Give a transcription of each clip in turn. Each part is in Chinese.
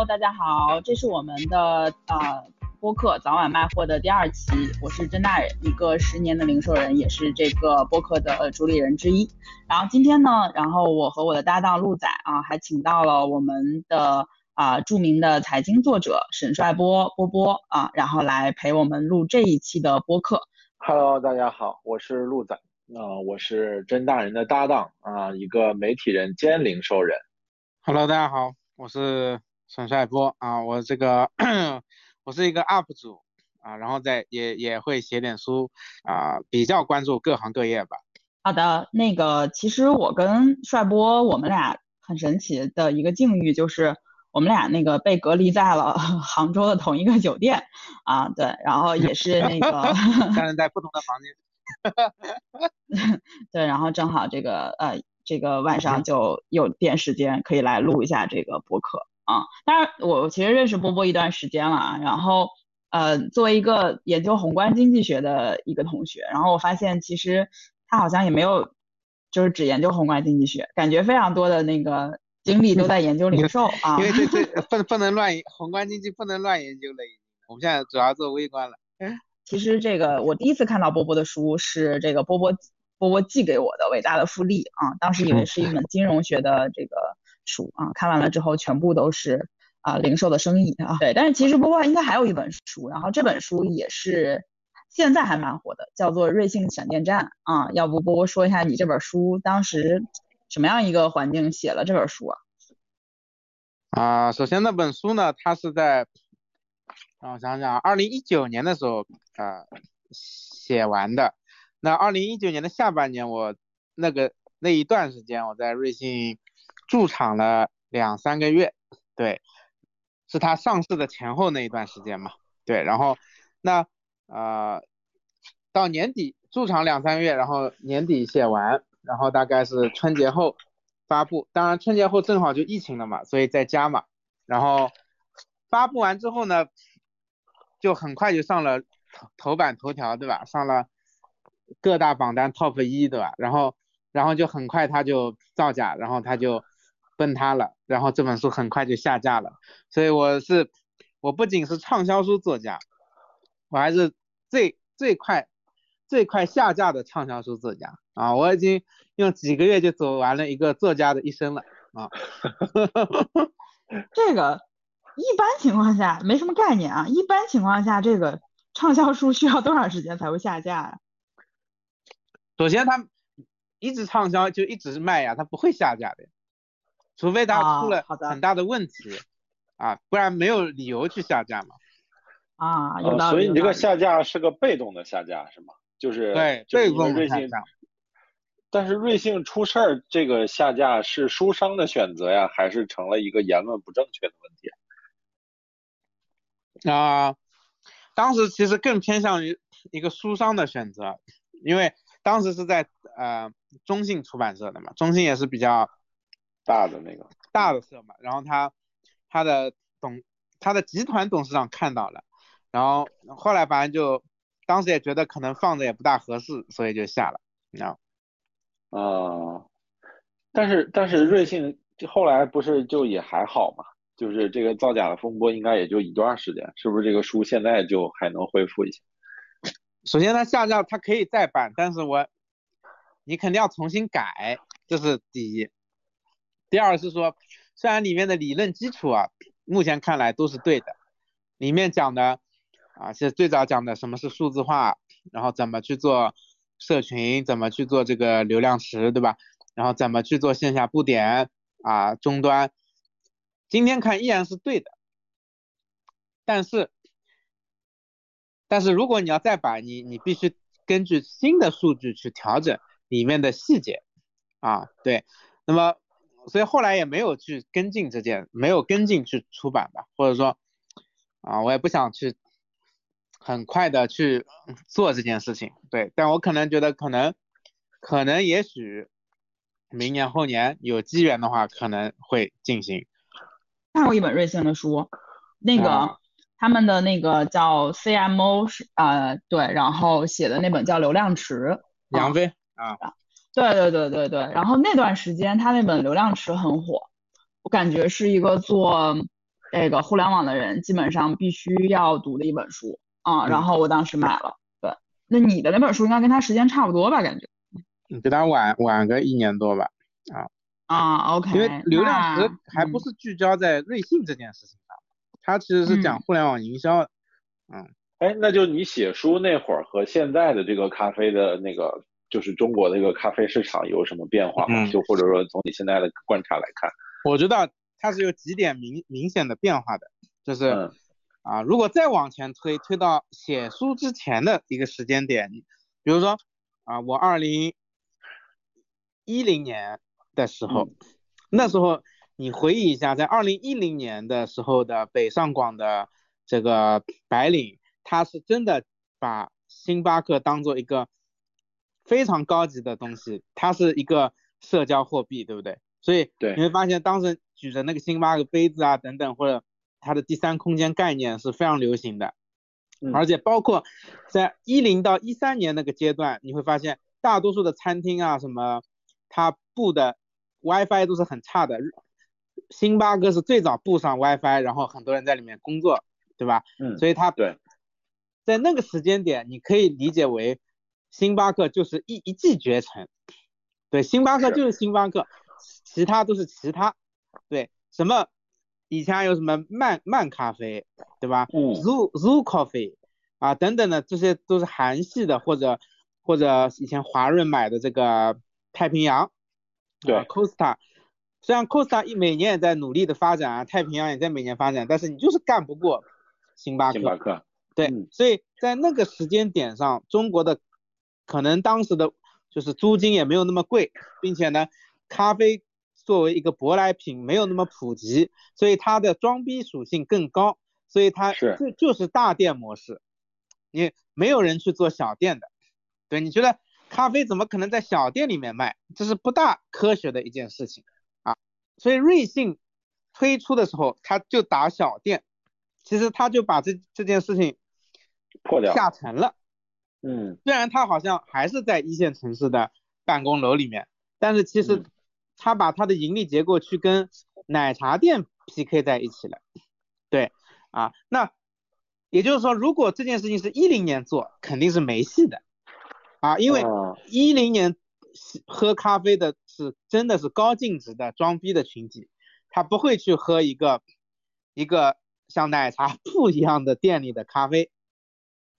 Hello，大家好，这是我们的呃播客早晚卖货的第二期，我是甄大人，一个十年的零售人，也是这个播客的主理人之一。然后今天呢，然后我和我的搭档陆仔啊，还请到了我们的啊著名的财经作者沈帅波波波啊，然后来陪我们录这一期的播客。Hello，大家好，我是陆仔，啊，我是甄大人的搭档啊，一个媒体人兼零售人。Hello，大家好，我是沈帅波啊，我这个 我是一个 UP 主啊，然后在也也会写点书啊，比较关注各行各业吧。好的，那个其实我跟帅波我们俩很神奇的一个境遇就是我们俩那个被隔离在了 杭州的同一个酒店啊，对，然后也是那个 但是在不同的房间，对，然后正好这个呃。这个晚上就有点时间可以来录一下这个播客啊。当然，我其实认识波波一段时间了啊。然后，呃，作为一个研究宏观经济学的一个同学，然后我发现其实他好像也没有就是只研究宏观经济学，感觉非常多的那个精力都在研究零售啊。因为这这不不能乱宏观经济不能乱研究了，我们现在主要做微观了。其实这个我第一次看到波波的书是这个波波。波波寄给我的伟大的复利啊，当时以为是一本金融学的这个书啊，看完了之后全部都是啊零售的生意啊，对，但是其实波波应该还有一本书，然后这本书也是现在还蛮火的，叫做《瑞幸闪电战》啊，要不波波说一下你这本书当时什么样一个环境写了这本书啊？啊，首先那本书呢，它是在让我想想，二零一九年的时候啊写完的。那二零一九年的下半年，我那个那一段时间，我在瑞幸驻场了两三个月，对，是他上市的前后那一段时间嘛，对，然后那呃到年底驻场两三个月，然后年底写完，然后大概是春节后发布，当然春节后正好就疫情了嘛，所以在家嘛，然后发布完之后呢，就很快就上了头头版头条，对吧？上了。各大榜单 top 一对吧？然后，然后就很快它就造假，然后它就崩塌了，然后这本书很快就下架了。所以我是，我不仅是畅销书作家，我还是最最快最快下架的畅销书作家啊！我已经用几个月就走完了一个作家的一生了啊！这个一般情况下没什么概念啊，一般情况下这个畅销书需要多长时间才会下架呀？首先，它一直畅销就一直卖呀，它不会下架的，除非它出了很大的问题啊，不然没有理由去下架嘛。啊，有道理。所以你这个下架是个被动的下架是吗？就是对，被动的下架。但是瑞幸出事儿，这个下架是书商的选择呀，还是成了一个言论不正确的问题？啊，当时其实更偏向于一个书商的选择，因为。当时是在呃中信出版社的嘛，中信也是比较大的那个大的社嘛，然后他他的董他的集团董事长看到了，然后后来反正就当时也觉得可能放着也不大合适，所以就下了，你知道？啊，但是但是瑞幸后来不是就也还好嘛，就是这个造假的风波应该也就一段时间，是不是这个书现在就还能恢复一下？首先，它下架，它可以再版，但是我你肯定要重新改，这是第一。第二是说，虽然里面的理论基础啊，目前看来都是对的，里面讲的啊，是最早讲的什么是数字化，然后怎么去做社群，怎么去做这个流量池，对吧？然后怎么去做线下布点啊，终端，今天看依然是对的，但是。但是如果你要再把你，你必须根据新的数据去调整里面的细节啊，对，那么所以后来也没有去跟进这件，没有跟进去出版吧，或者说啊，我也不想去很快的去做这件事情，对，但我可能觉得可能可能也许明年后年有机缘的话，可能会进行。看过一本瑞幸的书，那个。他们的那个叫 CMO 是呃对，然后写的那本叫《流量池》，杨飞啊，对对对对对，然后那段时间他那本《流量池》很火，我感觉是一个做这个互联网的人基本上必须要读的一本书啊。然后我当时买了。对，那你的那本书应该跟他时间差不多吧？感觉？你比他晚晚个一年多吧？啊啊，OK。因为流量池还不是聚焦在瑞幸这件事情上，它其实是讲互联网营销。嗯。哎，那就你写书那会儿和现在的这个咖啡的那个，就是中国的这个咖啡市场有什么变化吗？就或者说从你现在的观察来看，我觉得它是有几点明明显的变化的，就是啊，如果再往前推，推到写书之前的一个时间点，比如说啊，我二零一零年的时候，那时候你回忆一下，在二零一零年的时候的北上广的这个白领。他是真的把星巴克当做一个非常高级的东西，它是一个社交货币，对不对？所以你会发现当时举着那个星巴克杯子啊等等，或者它的第三空间概念是非常流行的。而且包括在一零到一三年那个阶段，你会发现大多数的餐厅啊什么，它布的 WiFi 都是很差的。星巴克是最早布上 WiFi，然后很多人在里面工作，对吧？嗯。所以它对。在那个时间点，你可以理解为星巴克就是一一骑绝尘，对，星巴克就是星巴克，其他都是其他，对，什么以前还有什么慢慢咖啡，对吧？嗯，Zoo Zoo Coffee 啊等等的，这些都是韩系的，或者或者以前华润买的这个太平洋，对，Costa，虽然 Costa 一每年也在努力的发展啊，太平洋也在每年发展，但是你就是干不过星巴克。星巴克。对，所以在那个时间点上，中国的可能当时的就是租金也没有那么贵，并且呢，咖啡作为一个舶来品没有那么普及，所以它的装逼属性更高，所以它就就是大店模式，你没有人去做小店的，对，你觉得咖啡怎么可能在小店里面卖？这是不大科学的一件事情啊，所以瑞幸推出的时候，他就打小店，其实他就把这这件事情。破掉下沉了，嗯，虽然他好像还是在一线城市的办公楼里面，但是其实他把他的盈利结构去跟奶茶店 PK 在一起了，对啊，那也就是说，如果这件事情是一零年做，肯定是没戏的啊，因为一零年喝咖啡的是真的是高净值的装逼的群体，他不会去喝一个一个像奶茶铺一样的店里的咖啡。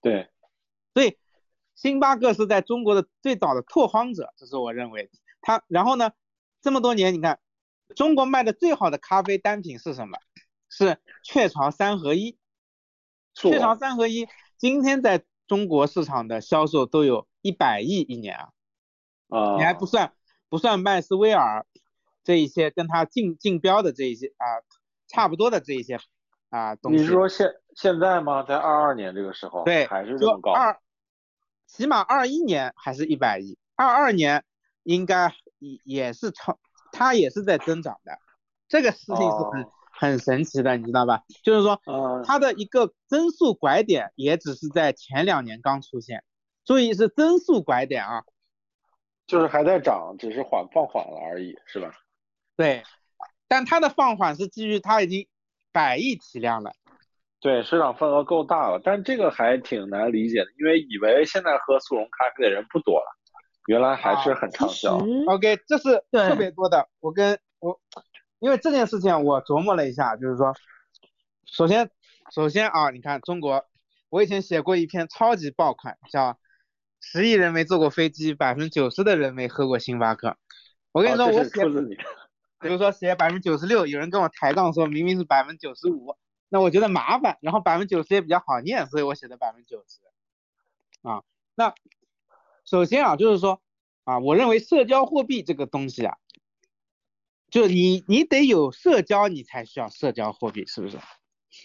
对，所以星巴克是在中国的最早的拓荒者，这是我认为。它然后呢，这么多年，你看中国卖的最好的咖啡单品是什么？是雀巢三合一。雀巢三合一今天在中国市场的销售都有一百亿一年啊！啊，你还不算不算麦斯威尔这一些跟它竞竞标的这一些啊差不多的这一些啊东西。你是说现？现在吗？在二二年这个时候，对，还是这么高。二，起码二一年还是一百亿，二二年应该也也是超，它也是在增长的。这个事情是很很神奇的，你知道吧？就是说，它的一个增速拐点也只是在前两年刚出现，注意是增速拐点啊，就是还在涨，只是缓放缓了而已，是吧？对，但它的放缓是基于它已经百亿体量了。对，市场份额够大了，但这个还挺难理解的，因为以为现在喝速溶咖啡的人不多了，原来还是很畅销。OK，这是特别多的。我跟我，因为这件事情我琢磨了一下，就是说，首先，首先啊，你看中国，我以前写过一篇超级爆款，叫《十亿人没坐过飞机，百分之九十的人没喝过星巴克》。我跟你说，我写，比如说写百分之九十六，有人跟我抬杠说明明是百分之九十五。那我觉得麻烦，然后百分之九十也比较好念，所以我写的百分之九十。啊，那首先啊，就是说啊，我认为社交货币这个东西啊，就你你得有社交，你才需要社交货币，是不是？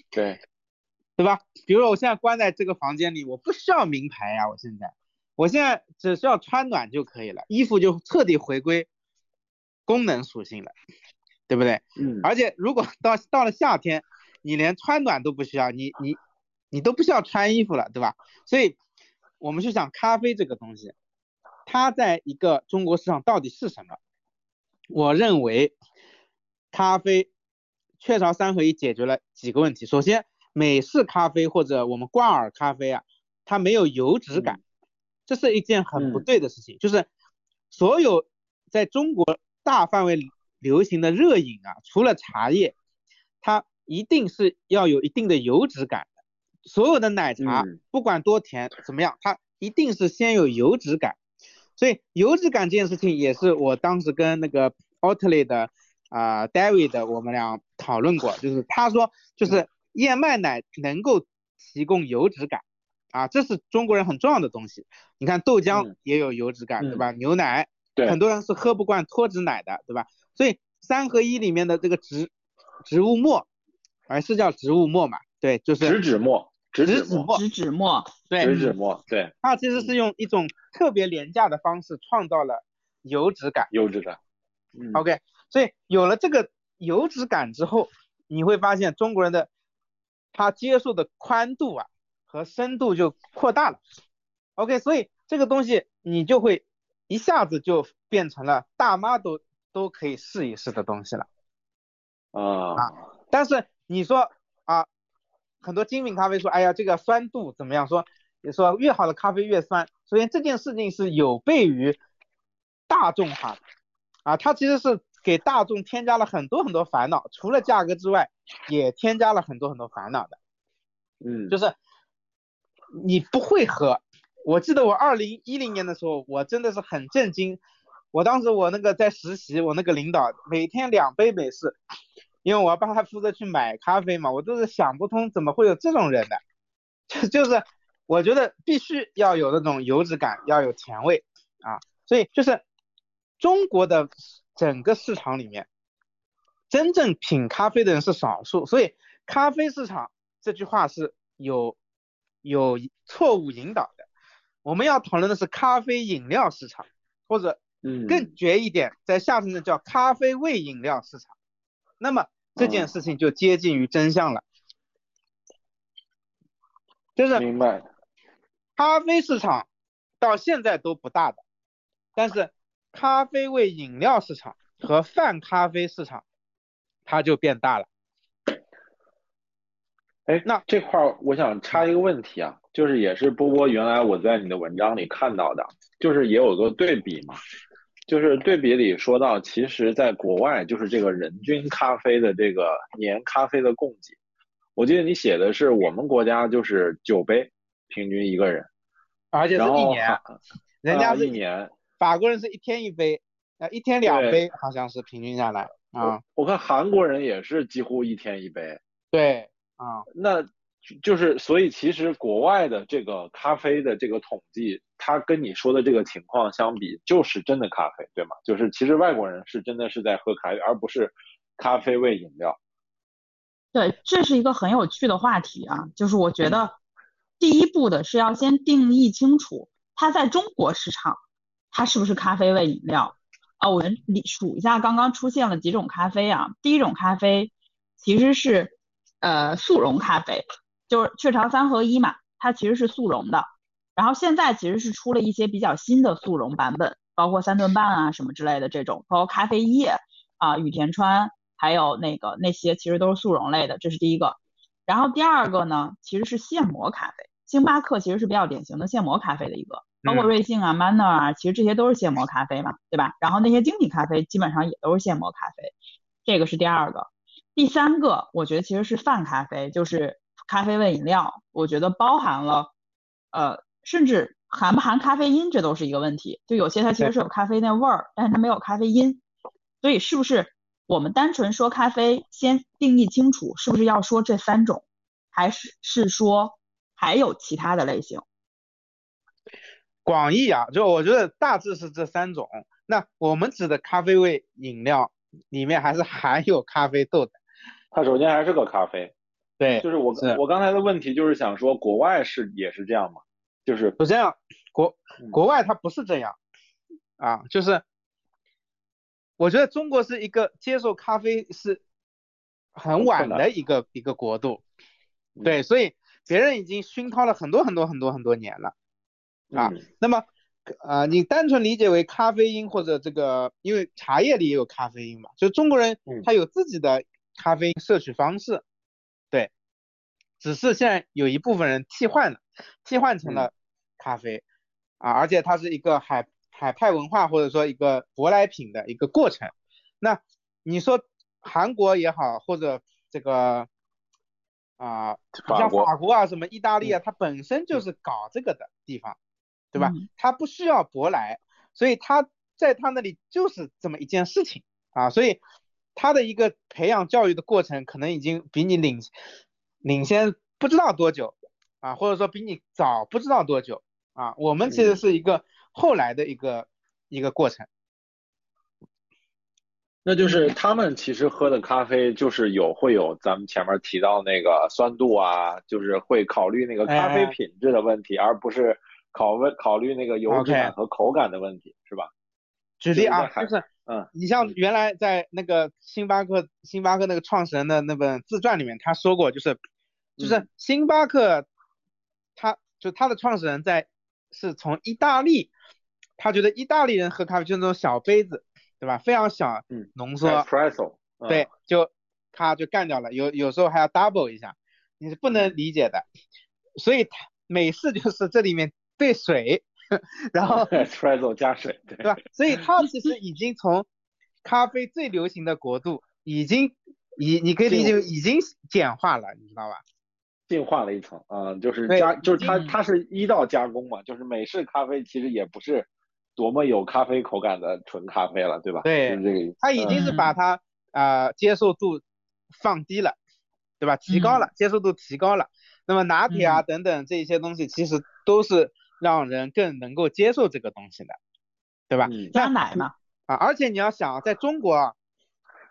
对，对吧？比如说我现在关在这个房间里，我不需要名牌呀，我现在，我现在只需要穿暖就可以了，衣服就彻底回归功能属性了，对不对？嗯。而且如果到到了夏天。你连穿暖都不需要，你你你都不需要穿衣服了，对吧？所以，我们去想咖啡这个东西，它在一个中国市场到底是什么？我认为，咖啡雀巢三合一解决了几个问题。首先，美式咖啡或者我们挂耳咖啡啊，它没有油脂感，这是一件很不对的事情。就是所有在中国大范围流行的热饮啊，除了茶叶，它一定是要有一定的油脂感的。所有的奶茶不管多甜怎么样，它一定是先有油脂感。所以油脂感这件事情也是我当时跟那个 Oatly 的啊 David 我们俩讨论过，就是他说就是燕麦奶能够提供油脂感啊，这是中国人很重要的东西。你看豆浆也有油脂感，对吧？牛奶，很多人是喝不惯脱脂奶的，对吧？所以三合一里面的这个植植物末，还是叫植物墨嘛？对，就是植脂末。植脂末，植脂末，对，植脂末，对，它其实是用一种特别廉价的方式创造了油脂感，油脂感，OK，所以有了这个油脂感之后，你会发现中国人的他接受的宽度啊和深度就扩大了，OK，所以这个东西你就会一下子就变成了大妈都都可以试一试的东西了，啊，但是你说啊。很多精品咖啡说，哎呀，这个酸度怎么样？说，你说越好的咖啡越酸。首先这件事情是有悖于大众化的啊，它其实是给大众添加了很多很多烦恼，除了价格之外，也添加了很多很多烦恼的。嗯，就是你不会喝。我记得我二零一零年的时候，我真的是很震惊。我当时我那个在实习，我那个领导每天两杯美式。因为我要帮他负责去买咖啡嘛，我都是想不通怎么会有这种人的，就就是我觉得必须要有那种油脂感，要有甜味啊，所以就是中国的整个市场里面，真正品咖啡的人是少数，所以咖啡市场这句话是有有错误引导的。我们要讨论的是咖啡饮料市场，或者更绝一点，在下层的叫咖啡味饮料市场，那么。这件事情就接近于真相了，就是明白。咖啡市场到现在都不大的，但是咖啡味饮料市场和泛咖啡市场，它就变大了。哎，那这块儿我想插一个问题啊，就是也是波波原来我在你的文章里看到的，就是也有个对比嘛。就是对比里说到，其实，在国外就是这个人均咖啡的这个年咖啡的供给，我记得你写的是我们国家就是九杯，平均一个人，而且是一年，人家是一年，法国人是一天一杯，啊一天两杯，好像是平均下来啊。我看韩国人也是几乎一天一杯，对，啊，那。就是，所以其实国外的这个咖啡的这个统计，它跟你说的这个情况相比，就是真的咖啡，对吗？就是其实外国人是真的是在喝咖啡，而不是咖啡味饮料。对，这是一个很有趣的话题啊。就是我觉得第一步的是要先定义清楚，它在中国市场它是不是咖啡味饮料啊？我们数一下刚刚出现了几种咖啡啊。第一种咖啡其实是呃速溶咖啡。就是雀巢三合一嘛，它其实是速溶的，然后现在其实是出了一些比较新的速溶版本，包括三顿半啊什么之类的这种，包括咖啡液啊、雨田川，还有那个那些其实都是速溶类的，这是第一个。然后第二个呢，其实是现磨咖啡，星巴克其实是比较典型的现磨咖啡的一个，包括瑞幸啊、Manner 啊，其实这些都是现磨咖啡嘛，对吧？然后那些精品咖啡基本上也都是现磨咖啡，这个是第二个。第三个，我觉得其实是泛咖啡，就是。咖啡味饮料，我觉得包含了，呃，甚至含不含咖啡因，这都是一个问题。就有些它其实是有咖啡那味儿，但是它没有咖啡因。所以是不是我们单纯说咖啡，先定义清楚，是不是要说这三种，还是是说还有其他的类型？广义啊，就我觉得大致是这三种。那我们指的咖啡味饮料里面还是含有咖啡豆的。它首先还是个咖啡。对，就是我我刚才的问题就是想说，国外是也是这样吗？就是不这样，国国外它不是这样啊，就是我觉得中国是一个接受咖啡是很晚的一个一个国度，对，所以别人已经熏陶了很多很多很多很多年了啊。那么呃，你单纯理解为咖啡因或者这个，因为茶叶里也有咖啡因嘛，就中国人他有自己的。咖啡因摄取方式，对，只是现在有一部分人替换了，替换成了咖啡啊，而且它是一个海海派文化或者说一个舶来品的一个过程。那你说韩国也好，或者这个啊，像法国啊什么意大利啊，它本身就是搞这个的地方，对吧？它不需要舶来，所以它在它那里就是这么一件事情啊，所以。他的一个培养教育的过程，可能已经比你领领先不知道多久啊，或者说比你早不知道多久啊。我们其实是一个后来的一个一个过程。那就是他们其实喝的咖啡就是有会有咱们前面提到那个酸度啊，就是会考虑那个咖啡品质的问题，而不是考问考虑那个油脂感和口感的问题，是吧？举例啊，就是。嗯，你像原来在那个星巴克，星巴克那个创始人的那本自传里面，他说过，就是，就是星巴克，他就他的创始人在是从意大利，他觉得意大利人喝咖啡就那种小杯子，对吧？非常小，嗯，浓缩，espresso，对，就他就干掉了，有有时候还要 double 一下，你是不能理解的，所以他美式就是这里面兑水。然后 espresso 加水，对吧？所以 它其实已经从咖啡最流行的国度，已经已你可以理解已经简化了，你知道吧？进化了一层啊，就是加就是它它是一道加工嘛，就是美式咖啡其实也不是多么有咖啡口感的纯咖啡了，对吧？对，是这个意思。它已经是把它啊接受度放低了，对吧？提高了，接受度提高了。那么拿铁啊等等这些东西其实都是。让人更能够接受这个东西的，对吧？加奶嘛。啊，而且你要想，在中国，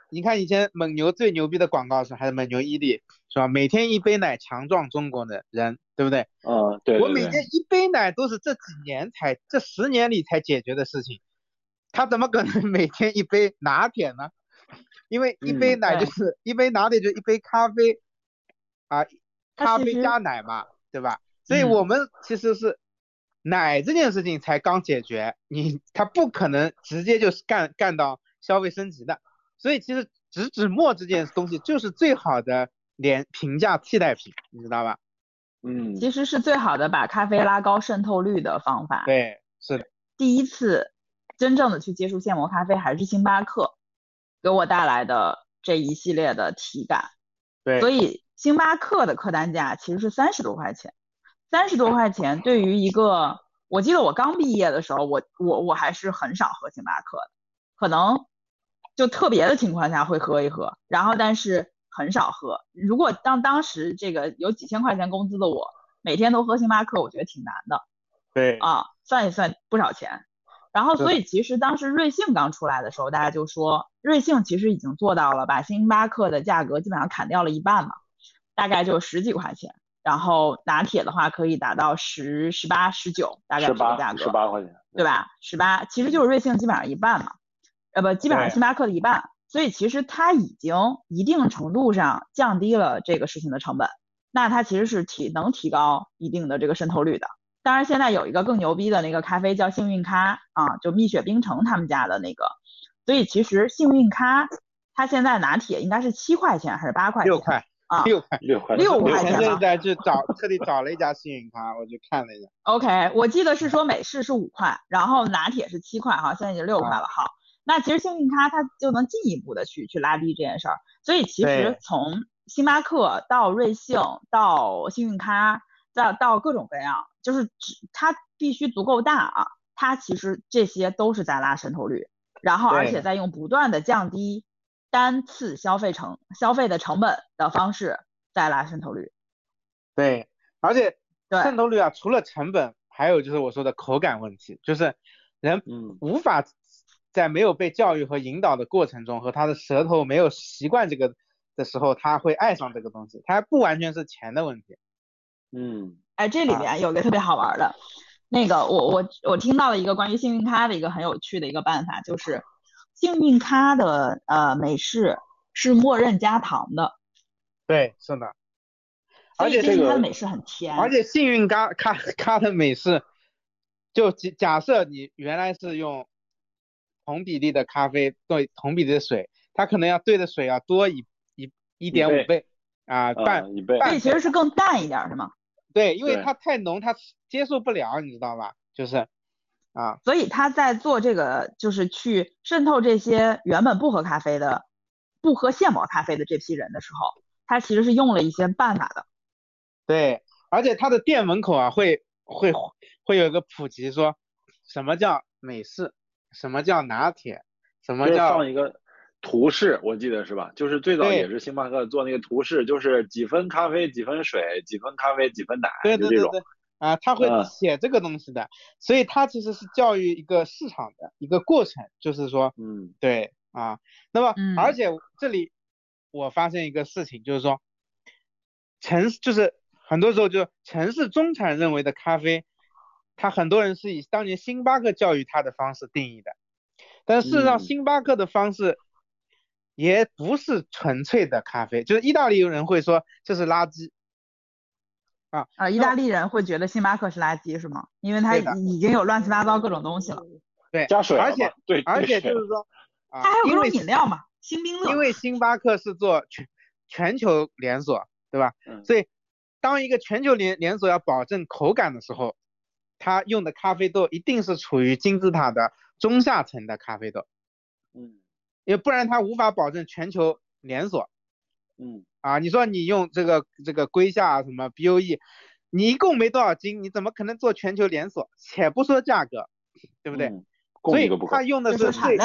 你看以前蒙牛最牛逼的广告是还是蒙牛伊利，是吧？每天一杯奶，强壮中国的人，对不对？嗯，对。我每天一杯奶都是这几年才这十年里才解决的事情，他怎么可能 每天一杯拿铁呢？因为一杯奶就是一杯拿铁，就一杯咖啡啊，咖啡加奶嘛，对吧？所以我们其实是。奶这件事情才刚解决，你他不可能直接就是干干到消费升级的，所以其实植脂末这件东西就是最好的廉平价替代品，你知道吧？嗯，其实是最好的把咖啡拉高渗透率的方法。对，是的。第一次真正的去接触现磨咖啡还是星巴克给我带来的这一系列的体感。对，所以星巴克的客单价其实是三十多块钱。三十多块钱对于一个，我记得我刚毕业的时候，我我我还是很少喝星巴克的，可能就特别的情况下会喝一喝，然后但是很少喝。如果当当时这个有几千块钱工资的我，每天都喝星巴克，我觉得挺难的。对啊，算一算不少钱。然后所以其实当时瑞幸刚出来的时候，大家就说瑞幸其实已经做到了把星巴克的价格基本上砍掉了一半嘛，大概就十几块钱。然后拿铁的话可以达到十十八十九，大概这个价格，十八块钱，对吧？十八，其实就是瑞幸基本上一半嘛，呃不，基本上星巴克的一半，所以其实它已经一定程度上降低了这个事情的成本，那它其实是提能提高一定的这个渗透率的。当然现在有一个更牛逼的那个咖啡叫幸运咖啊，就蜜雪冰城他们家的那个，所以其实幸运咖它现在拿铁应该是七块钱还是八块钱？六块。啊，六块六块六块钱。现在去找特地找了一家幸运咖，我去看了一下。OK，我记得是说美式是五块，然后拿铁是七块哈，现在已经六块了哈。那其实幸运咖它就能进一步的去去拉低这件事儿，所以其实从星巴克到瑞幸到幸运咖再到各种各样，就是只它必须足够大啊，它其实这些都是在拉渗透率，然后而且在用不断的降低。单次消费成消费的成本的方式在拉渗透率，对，而且渗透率啊，除了成本，还有就是我说的口感问题，就是人无法在没有被教育和引导的过程中，和他的舌头没有习惯这个的时候，他会爱上这个东西，它不完全是钱的问题。嗯，哎，这里面有个特别好玩的，那个我我我听到了一个关于幸运咖的一个很有趣的一个办法，就是。幸运咖的呃美式是默认加糖的，对，是的。而且幸运咖的美式很甜。而且幸运咖咖咖的美式，就假假设你原来是用同比例的咖啡兑同比例的水，它可能要兑的水要多一一一点五倍啊，半一倍，所以其实是更淡一点，是吗？对，因为它太浓，它接受不了，你知道吧？就是啊，所以他在做这个，就是去渗透这些原本不喝咖啡的、不喝现磨咖啡的这批人的时候，他其实是用了一些办法的。对，而且他的店门口啊，会会会有一个普及，说什么叫美式，什么叫拿铁，什么叫放一个。图示我记得是吧？就是最早也是星巴克做那个图示，就是几分咖啡几分水，几分咖啡几分奶，对对对对，啊，他会写这个东西的，所以他其实是教育一个市场的一个过程，就是说，嗯，对啊，那么而且这里我发现一个事情，就是说，城市就是很多时候就城市中产认为的咖啡，他很多人是以当年星巴克教育他的方式定义的，但事实上星巴克的方式。也不是纯粹的咖啡，就是意大利人会说这是垃圾啊啊！意大利人会觉得星巴克是垃圾是吗？因为它已经有乱七八糟各种东西了。对，加水，而且对，而且就是说，它还有各种饮料嘛，星冰乐。因为星巴克是做全全球连锁，对吧？嗯。所以当一个全球连连锁要保证口感的时候，它用的咖啡豆一定是处于金字塔的中下层的咖啡豆。嗯。因为不然他无法保证全球连锁，嗯啊，你说你用这个这个瑰夏什么 BOE，你一共没多少斤，你怎么可能做全球连锁？且不说价格，对不对？所以他用的是最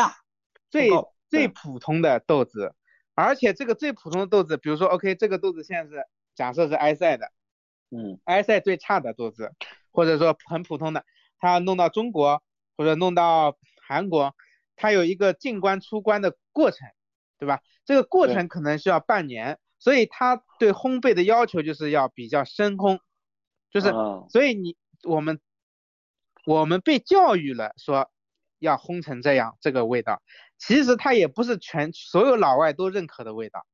最最普通的豆子，而且这个最普通的豆子，比如说 OK，这个豆子现在是假设是埃塞的，嗯，埃塞最差的豆子，或者说很普通的，他要弄到中国或者弄到韩国。他有一个进关出关的过程，对吧？这个过程可能需要半年，所以他对烘焙的要求就是要比较深烘，就是所以你我们我们被教育了说要烘成这样这个味道，其实它也不是全所有老外都认可的味道，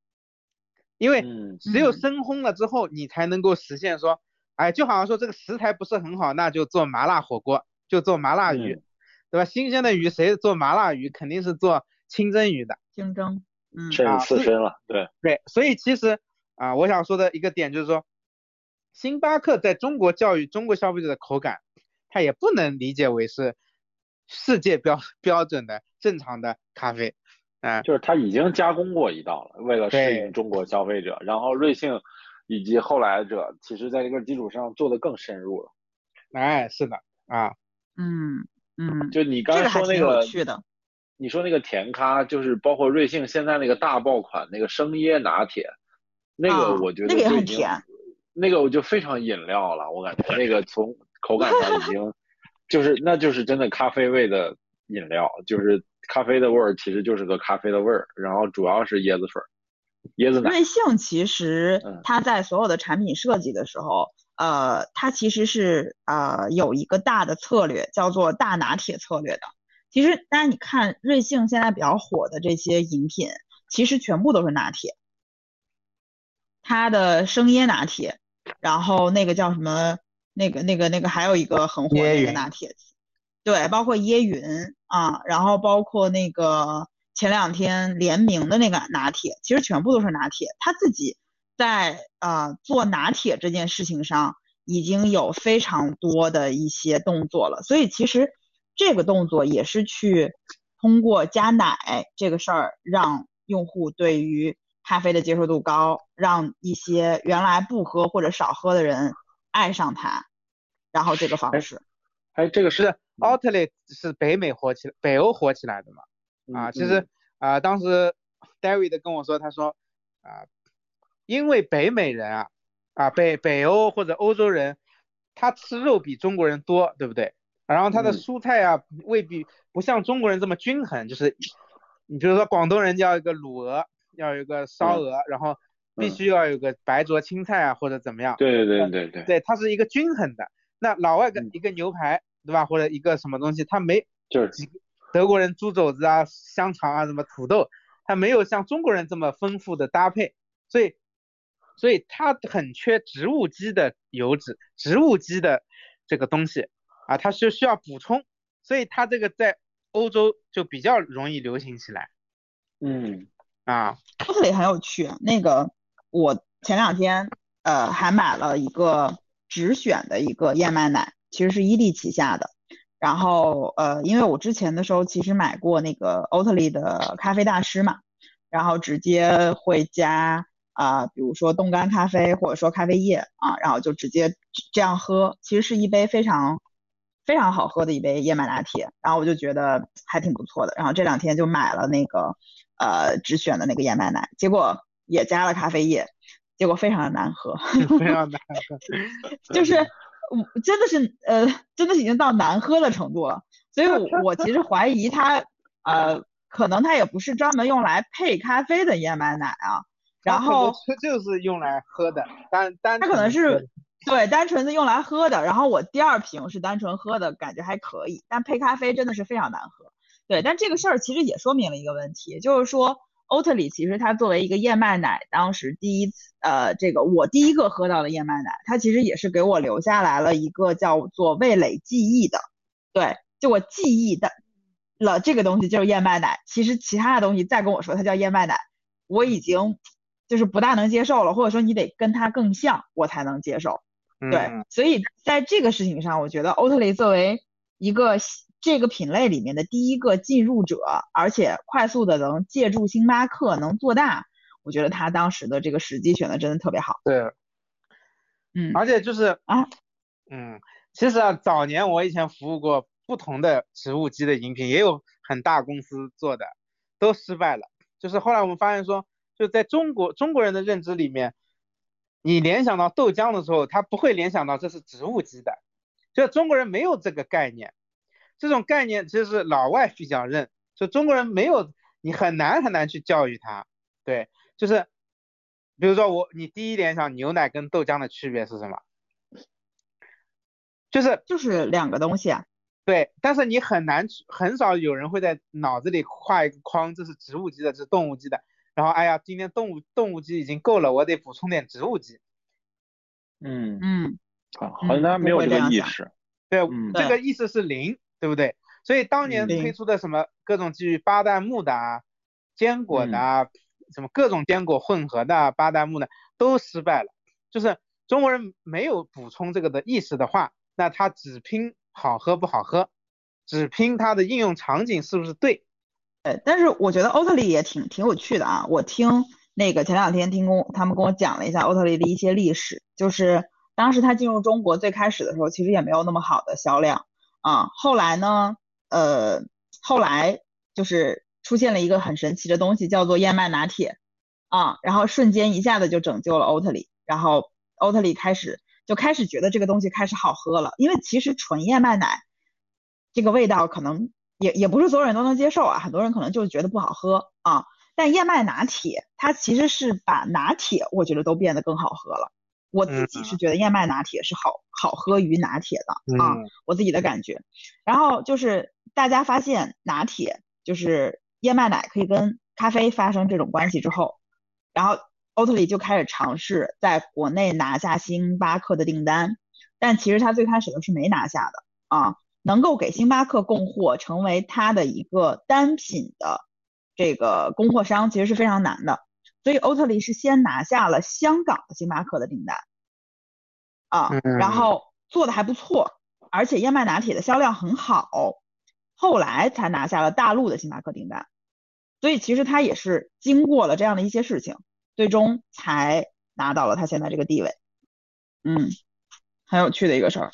因为只有深烘了之后，你才能够实现说，哎，就好像说这个食材不是很好，那就做麻辣火锅，就做麻辣鱼。对吧？新鲜的鱼谁做麻辣鱼？肯定是做清蒸鱼的。清蒸，嗯，甚至刺身了。对对，所以其实啊，我想说的一个点就是说，星巴克在中国教育中国消费者的口感，它也不能理解为是世界标 标准的正常的咖啡。啊，就是它已经加工过一道了，为了适应中国消费者。然后瑞幸以及后来者，其实在这个基础上做的更深入了。哎，是的啊，嗯。嗯，就你刚才说那个，的。你说那个甜咖，就是包括瑞幸现在那个大爆款那个生椰拿铁，那个我觉得那个也很甜，那个我就非常饮料了，我感觉那个从口感上已经就是那就是真的咖啡味的饮料，就是咖啡的味儿，其实就是个咖啡的味儿，然后主要是椰子水、椰子奶。瑞幸其实它在所有的产品设计的时候。呃，它其实是呃有一个大的策略，叫做大拿铁策略的。其实大家你看，瑞幸现在比较火的这些饮品，其实全部都是拿铁。它的生椰拿铁，然后那个叫什么，那个那个那个还有一个很火的一个拿铁，对，包括椰云啊，然后包括那个前两天联名的那个拿铁，其实全部都是拿铁，他自己。在呃做拿铁这件事情上，已经有非常多的一些动作了。所以其实这个动作也是去通过加奶这个事儿，让用户对于咖啡的接受度高，让一些原来不喝或者少喝的人爱上它。然后这个方式，哎，这个是 Outlet 是北美火起来，北欧火起来的嘛？啊，其实啊，当时 David 跟我说，他说啊。因为北美人啊，啊北北欧或者欧洲人，他吃肉比中国人多，对不对？然后他的蔬菜啊未必不像中国人这么均衡，就是你比如说广东人要一个卤鹅，要有一个烧鹅，然后必须要有个白灼青菜啊或者怎么样。对对对对对。对，它是一个均衡的。那老外跟一个牛排，对吧？或者一个什么东西，他没就是德国人猪肘子啊、香肠啊、什么土豆，它没有像中国人这么丰富的搭配，所以。所以它很缺植物基的油脂，植物基的这个东西啊，它是需要补充，所以它这个在欧洲就比较容易流行起来。嗯，啊，奥特里很有趣。那个我前两天呃还买了一个直选的一个燕麦奶，其实是伊利旗下的。然后呃，因为我之前的时候其实买过那个欧特利的咖啡大师嘛，然后直接会加啊，比如说冻干咖啡或者说咖啡液啊，然后就直接这样喝，其实是一杯非常非常好喝的一杯燕麦拿铁。然后我就觉得还挺不错的。然后这两天就买了那个呃直选的那个燕麦奶，结果也加了咖啡液，结果非常的难喝，非常 难喝，就是。我真的是呃，真的是已经到难喝的程度了，所以，我我其实怀疑它呃，可能它也不是专门用来配咖啡的燕麦奶啊。然后就是用来喝的，单单它可能是对单纯的用来喝的。然后我第二瓶是单纯喝的，感觉还可以，但配咖啡真的是非常难喝。对，但这个事儿其实也说明了一个问题，就是说。欧特里其实它作为一个燕麦奶，当时第一次，呃，这个我第一个喝到的燕麦奶，它其实也是给我留下来了一个叫做味蕾记忆的，对，就我记忆的了这个东西就是燕麦奶，其实其他的东西再跟我说它叫燕麦奶，我已经就是不大能接受了，或者说你得跟它更像，我才能接受，对，所以在这个事情上，我觉得欧特里作为一个。这个品类里面的第一个进入者，而且快速的能借助星巴克能做大，我觉得他当时的这个时机选的真的特别好。对，嗯，而且就是啊，嗯，其实啊，早年我以前服务过不同的植物基的饮品，也有很大公司做的，都失败了。就是后来我们发现说，就在中国中国人的认知里面，你联想到豆浆的时候，他不会联想到这是植物基的，就中国人没有这个概念。这种概念其实是老外比较认，就中国人没有，你很难很难去教育他。对，就是，比如说我，你第一联想牛奶跟豆浆的区别是什么？就是就是两个东西啊。对，但是你很难，很少有人会在脑子里画一个框，这是植物基的，这是动物基的。然后，哎呀，今天动物动物基已经够了，我得补充点植物基。嗯嗯，好像大家没有这个意识。对，这个意识是零。对不对？所以当年推出的什么各种基于巴旦木的啊、坚果的啊、什么各种坚果混合的巴旦木的都失败了。就是中国人没有补充这个的意识的话，那他只拼好喝不好喝，只拼它的应用场景是不是对？呃，但是我觉得欧特利也挺挺有趣的啊。我听那个前两天听公他们跟我讲了一下欧特利的一些历史，就是当时他进入中国最开始的时候，其实也没有那么好的销量。啊，后来呢？呃，后来就是出现了一个很神奇的东西，叫做燕麦拿铁啊，然后瞬间一下子就拯救了欧特里，然后欧特里开始就开始觉得这个东西开始好喝了，因为其实纯燕麦奶这个味道可能也也不是所有人都能接受啊，很多人可能就觉得不好喝啊，但燕麦拿铁它其实是把拿铁我觉得都变得更好喝了。我自己是觉得燕麦拿铁是好好喝于拿铁的啊，我自己的感觉。然后就是大家发现拿铁就是燕麦奶可以跟咖啡发生这种关系之后，然后欧特里就开始尝试在国内拿下星巴克的订单，但其实他最开始的是没拿下的啊，能够给星巴克供货，成为他的一个单品的这个供货商，其实是非常难的。所以欧特利是先拿下了香港的星巴克的订单，啊，然后做的还不错，而且燕麦拿铁的销量很好，后来才拿下了大陆的星巴克订单。所以其实他也是经过了这样的一些事情，最终才拿到了他现在这个地位。嗯，很有趣的一个事儿。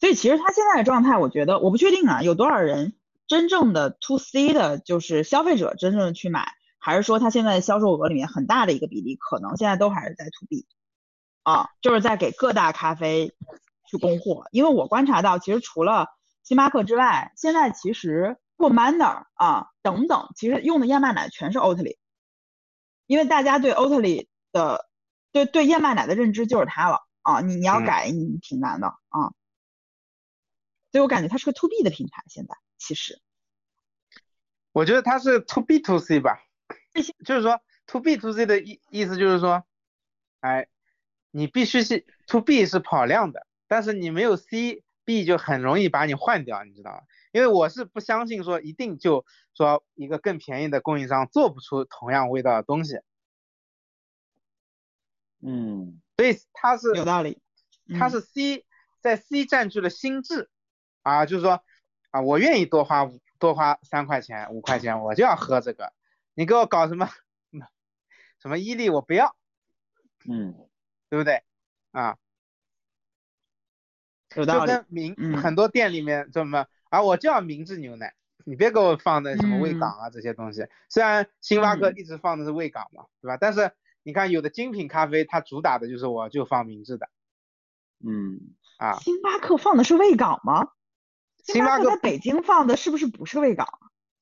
所以其实他现在的状态，我觉得我不确定啊，有多少人真正的 to C 的，就是消费者真正的去买。还是说它现在销售额里面很大的一个比例，可能现在都还是在 to B，啊，就是在给各大咖啡去供货。因为我观察到，其实除了星巴克之外，现在其实过 Manner 啊等等，其实用的燕麦奶全是 Oatly，因为大家对 Oatly 的对对燕麦奶的认知就是它了啊，你你要改你挺难的啊，所以我感觉它是个 to B 的品牌。现在其实，我觉得它是 to B to C 吧。就是说，to B to C 的意意思就是说，哎，你必须是 to B 是跑量的，但是你没有 C B 就很容易把你换掉，你知道吗？因为我是不相信说一定就说一个更便宜的供应商做不出同样味道的东西，嗯所以它是有道理。嗯它是 C 在 C 占据了心智啊，就是说啊，我愿意多花五多花三块钱五块钱，我就要喝这个，你给我搞什么 什么伊利我不要，嗯对不对啊？就。跟明、嗯很多店里面这么啊，我就要明治牛奶，你别给我放那什么味港啊、这些东西。虽然星巴克嗯一直放的是味港嘛，对吧？但是你看有的精品咖啡，它主打的就是我就放明治的嗯，啊。星巴克放的是味港吗？星巴克克在北京放的是不是不是味港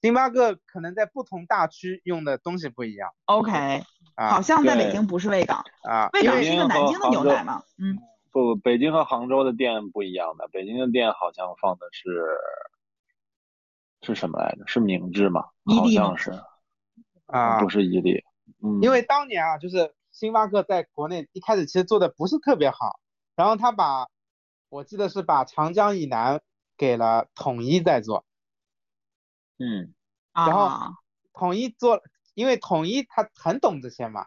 星巴克可能在不同大区用的东西不一样？OK，啊好像在北京不是味港，啊，味因为港是一个南京的牛奶嘛？嗯，不，北京和杭州的店不一样的，北京的店好像放的是是什么来着？是明治吗？好像是，啊，不是伊利。嗯，因为当年啊，就是星巴克在国内一开始其实做的不是特别好，然后他把我记得是把长江以南给了统一在做，嗯然后啊，统一做，因为统一他很懂这些嘛，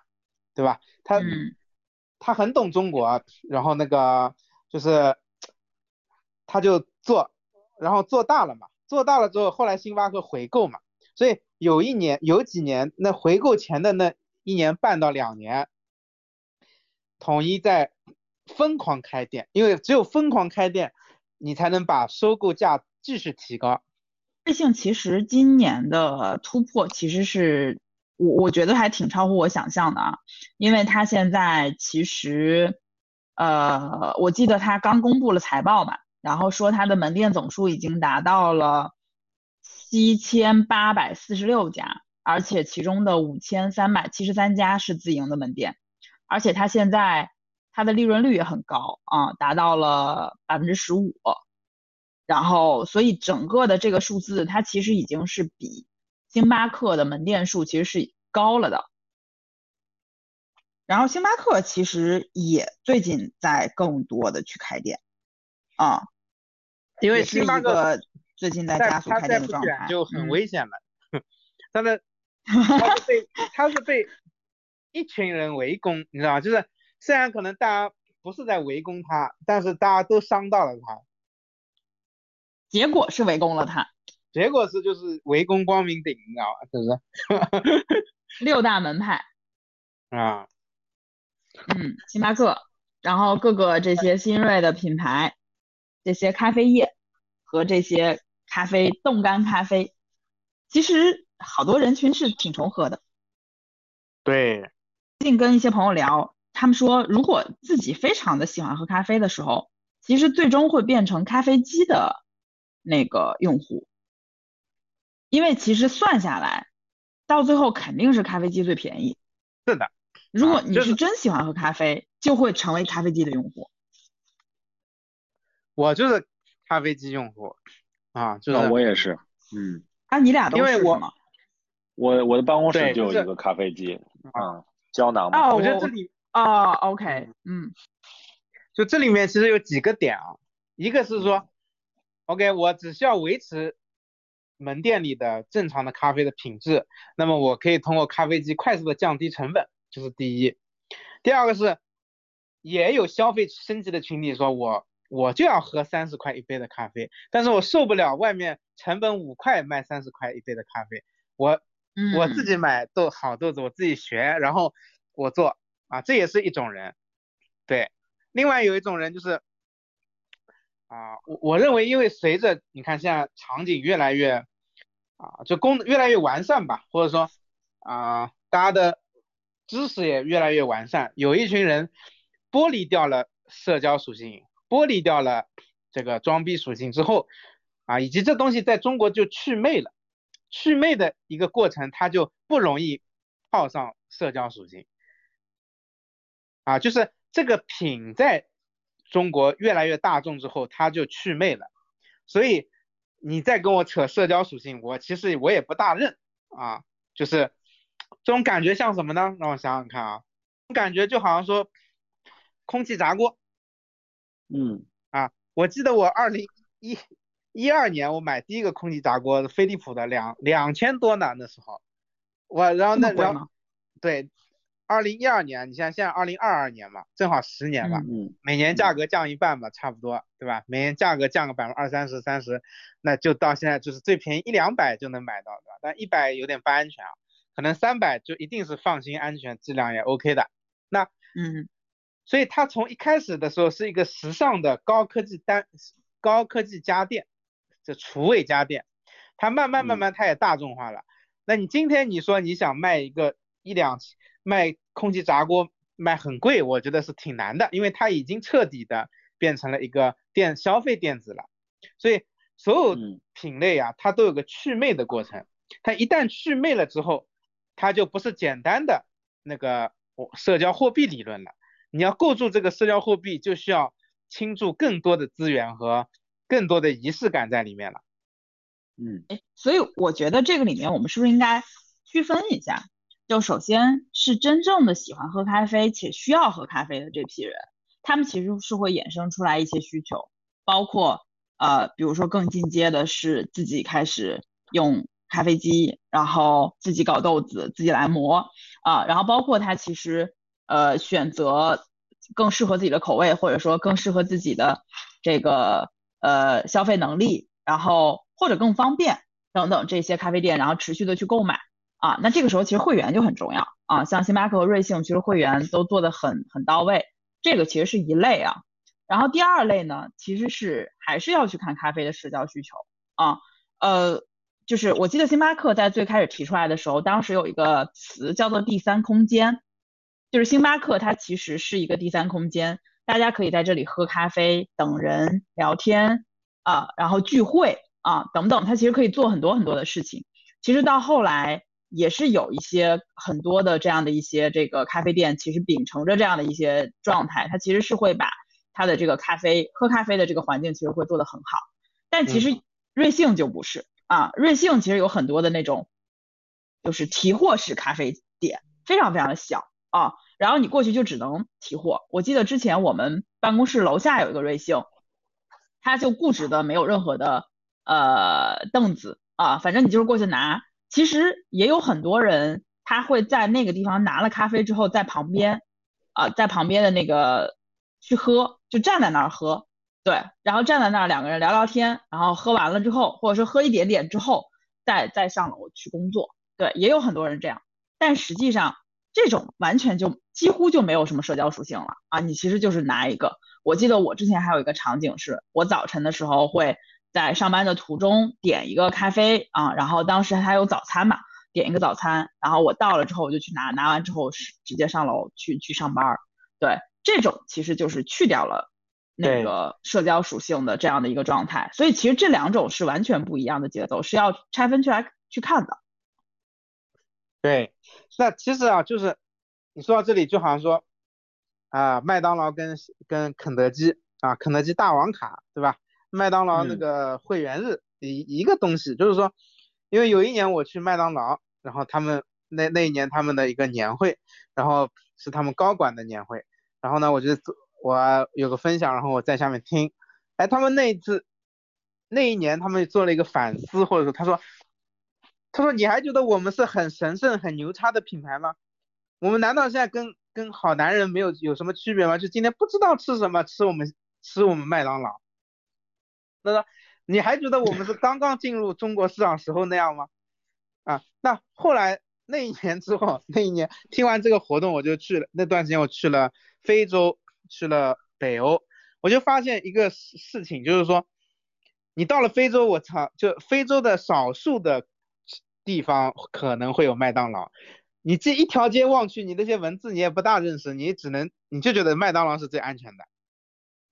对吧？他、嗯他很懂中国，然后那个就是他就做，然后做大了嘛，做大了之后，后来星巴克回购嘛，所以有一年有几年那回购前的那一年半到两年，统一在疯狂开店，因为只有疯狂开店，你才能把收购价继续提高。瑞幸其实今年的突破其实是我我觉得还挺超乎我想象的啊，因为它现在其实呃，我记得它刚公布了财报嘛，然后说它的门店总数已经达到了七千八百四十六家，而且其中的五千三百七十三家是自营的门店，而且它现在它的利润率也很高啊，达到了百分之十五。然后，所以整个的这个数字，它其实已经是比星巴克的门店数其实是高了的。然后，星巴克其实也最近在更多的去开店，啊，因为星巴克最近在再加速开店的状态，就很嗯危险了。他的 他是被他是被一群人围攻，你知道吗？就是虽然可能大家不是在围攻他，但是大家都伤到了他，结果是围攻了他。结果是就是围攻光明顶，你知道吗？是不是？六大门派，啊，嗯，星巴克，然后各个这些新锐的品牌，这些咖啡业和这些咖啡冻干咖啡，其实好多人群是挺重合的。对，最近跟一些朋友聊，他们说，如果自己非常的喜欢喝咖啡的时候，其实最终会变成咖啡机的那个用户，因为其实算下来，到最后肯定是咖啡机最便宜。是的，如果你是是真喜欢喝咖啡，就会成为咖啡机的用户。我就是咖啡机用户啊，就是啊我也是。嗯，啊，你俩都因为我？我我的办公室就有一个咖啡机，啊，胶囊嘛。哦，我觉得这里哦，OK，嗯就这里面其实有几个点啊，一个是说，OK，我只需要维持门店里的正常的咖啡的品质，那么我可以通过咖啡机快速的降低成本，这是第一。第二个是，也有消费升级的群体说我我就要喝三十块一杯的咖啡，但是我受不了外面成本五块卖三十块一杯的咖啡，我嗯，我自己买豆好豆子，我自己学，然后我做啊，这也是一种人。对，另外有一种人就是啊，我我认为，因为随着你看现在场景越来越啊，就功能越来越完善吧，或者说啊，大家的知识也越来越完善，有一群人剥离掉了社交属性，剥离掉了这个装逼属性之后啊，以及这东西在中国就祛魅了。祛魅的一个过程，它就不容易套上社交属性啊，就是这个品在中国越来越大众之后，它就祛魅了。所以你再跟我扯社交属性，我其实我也不大认啊，就是这种感觉像什么呢？让我想想看啊，感觉就好像说空气炸锅嗯啊，我记得我二零一一二年我买第一个空气炸锅，飞利浦的两两千多呢，那时候，我然后那然后对，二零一二年，你像现在二零二二年嘛，正好十年嘛，嗯，每年价格降一半嘛，差不多，对吧？每年价格降个百分之二三十、三十，那就到现在就是最便宜一两百就能买到，对吧？但一百有点不安全啊，可能三百就一定是放心、安全、质量也 OK 的。那嗯，所以它从一开始的时候是一个时尚的高科技单高科技家电，这厨卫家电，它慢慢慢慢它也大众化了。那你今天你说你想卖一个一两卖空气炸锅卖很贵，我觉得是挺难的，因为它已经彻底的变成了一个电消费电子了。所以所有品类啊，它都有个祛魅的过程。它一旦祛魅了之后，它就不是简单的那个社交货币理论了。你要构筑这个社交货币，就需要倾注更多的资源和更多的仪式感在里面了。嗯，哎，所以我觉得这个里面我们是不是应该区分一下？就首先是真正的喜欢喝咖啡且需要喝咖啡的这批人，他们其实是会衍生出来一些需求，包括呃，比如说更进阶的是自己开始用咖啡机，然后自己搞豆子，自己来磨啊，然后包括他其实呃选择更适合自己的口味，或者说更适合自己的这个呃消费能力，然后或者更方便等等这些咖啡店，然后持续的去购买。啊，那这个时候其实会员就很重要啊，像星巴克和瑞幸其实会员都做的很很到位，这个其实是一类啊。然后第二类呢，其实是还是要去看咖啡的社交需求啊，呃，就是我记得星巴克在最开始提出来的时候，当时有一个词叫做第三空间，就是星巴克它其实是一个第三空间，大家可以在这里喝咖啡、等人、聊天啊，然后聚会啊等等，它其实可以做很多很多的事情。其实到后来。也是有一些很多的这样的一些这个咖啡店，其实秉承着这样的一些状态，它其实是会把它的这个咖啡喝咖啡的这个环境其实会做得很好。但其实瑞幸就不是啊，瑞幸其实有很多的那种就是提货式咖啡店，非常非常的小啊，然后你过去就只能提货。我记得之前我们办公室楼下有一个瑞幸，他就固执的没有任何的呃凳子啊，反正你就是过去拿。其实也有很多人，他会在那个地方拿了咖啡之后，在旁边，啊，在旁边的那个去喝，就站在那儿喝，对，然后站在那儿两个人聊聊天，然后喝完了之后，或者说喝一点点之后，再再上楼去工作，对，也有很多人这样，但实际上这种完全就几乎就没有什么社交属性了。啊，你其实就是拿一个，我记得我之前还有一个场景是，我早晨的时候会。在上班的途中点一个咖啡啊，然后当时还有早餐嘛，点一个早餐，然后我到了之后我就去拿，拿完之后是直接上楼去去上班。对，这种其实就是去掉了那个社交属性的这样的一个状态，所以其实这两种是完全不一样的节奏，是要拆分出来去看的。对，那其实啊，就是你说到这里，就好像说啊，麦当劳跟跟肯德基啊，肯德基大王卡，对吧？麦当劳那个会员日一一个东西，就是说，因为有一年我去麦当劳，然后他们那那一年他们的一个年会，然后是他们高管的年会，然后呢，我就我有个分享，然后我在下面听，哎，他们那一次那一年他们做了一个反思，或者说他说，他说你还觉得我们是很神圣很牛叉的品牌吗？我们难道现在跟跟好男人没有有什么区别吗？就今天不知道吃什么吃我们吃我们麦当劳。他说：“你还觉得我们是 刚刚进入中国市场时候那样吗？啊，那后来那一年之后，那一年听完这个活动，我就去了。那段时间我去了非洲，去了北欧，我就发现一个事事情，就是说，你到了非洲，我操，就非洲的少数的地方可能会有麦当劳。你这一条街望去，你那些文字你也不大认识，你只能你就觉得麦当劳是最安全的。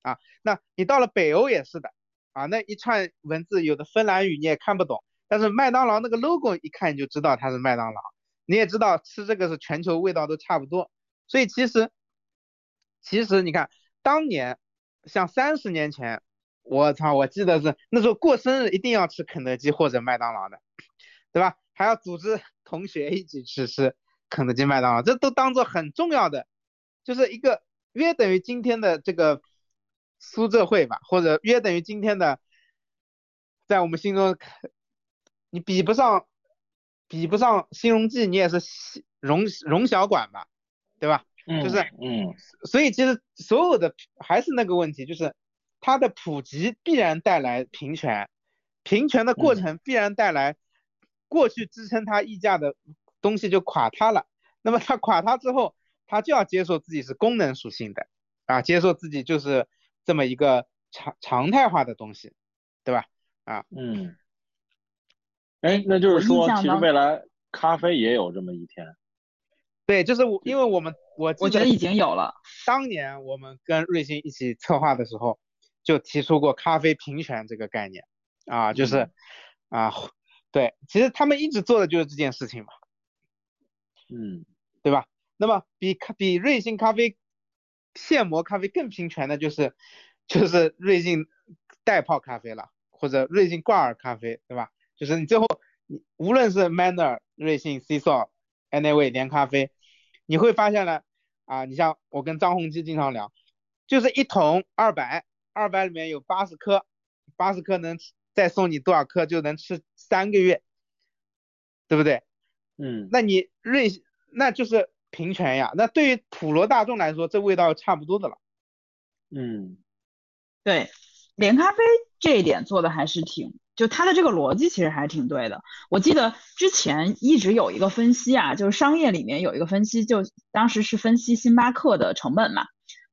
啊，那你到了北欧也是的。”啊，那一串文字有的芬兰语你也看不懂，但是麦当劳那个 logo 一看就知道它是麦当劳，你也知道吃这个是全球味道都差不多，所以其实其实你看当年像三十年前，我操，我记得是那时候过生日一定要吃肯德基或者麦当劳的，对吧？还要组织同学一起去吃肯德基、麦当劳，这都当做很重要的，就是一个约等于今天的这个。苏浙会吧，或者约等于今天的在我们心中，你比不上，比不上新荣记，你也是荣荣小馆吧，对吧？嗯，就是嗯，所以其实所有的还是那个问题，就是它的普及必然带来平权，平权的过程必然带来过去支撑它溢价的东西就垮塌了。那么它垮塌之后，它就要接受自己是功能属性的啊，接受自己就是这么一个常常态化的东西，对吧？啊，嗯，哎，那就是说，其实未来咖啡也有这么一天。对，就是我，因为我们我我觉得已经有了。当年我们跟瑞幸一起策划的时候，就提出过咖啡平权这个概念啊，就是啊，对，其实他们一直做的就是这件事情嘛，嗯，对吧？那么比咖比瑞幸咖啡现磨咖啡更平权的就是就是瑞幸代泡咖啡了，或者瑞幸挂耳咖啡，对吧？就是你最后你无论是 Manner、瑞幸、C s o Anyway 连咖啡，你会发现呢，啊，你像我跟张宏基经常聊，就是一桶二百，二百里面有八十颗，八十颗能再送你多少颗就能吃三个月，对不对？嗯，那你瑞那就是平权呀，那对于普罗大众来说，这味道差不多的了。嗯，对，连咖啡这一点做的还是挺。就它的这个逻辑其实还挺对的。我记得之前一直有一个分析啊，就是商业里面有一个分析，就当时是分析星巴克的成本嘛，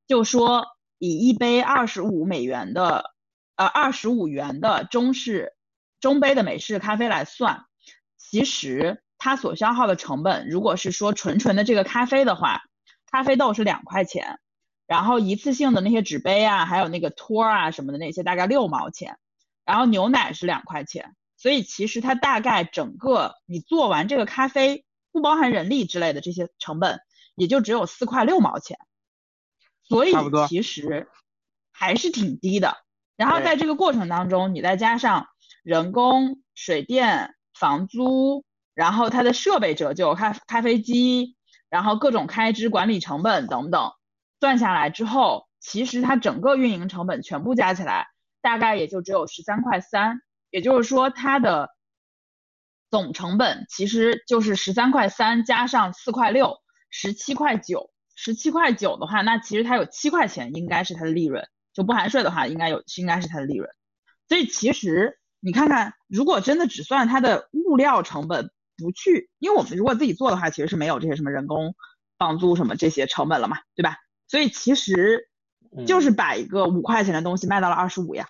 就说以一杯二十五美元的，呃二十五元的中式中杯的美式咖啡来算，其实它所消耗的成本，如果是说纯纯的这个咖啡的话，咖啡豆是两块钱，然后一次性的那些纸杯啊，还有那个托啊什么的那些，大概六毛钱。然后牛奶是两块钱，所以其实它大概整个你做完这个咖啡，不包含人力之类的这些成本，也就只有四块六毛钱，所以其实还是挺低的。然后在这个过程当中，你再加上人工、水电、房租，然后它的设备折旧、咖咖啡机，然后各种开支、管理成本等等，算下来之后，其实它整个运营成本全部加起来。大概也就只有十三块三，也就是说它的总成本其实就是十三块三加上四块六，十七块九。十七块九的话，那其实它有七块钱应该是它的利润，就不含税的话，应该有应该是它的利润。所以其实你看看，如果真的只算它的物料成本，不去，因为我们如果自己做的话，其实是没有这些什么人工、房租什么这些成本了嘛，对吧？所以其实。就是把一个五块钱的东西卖到了二十五呀，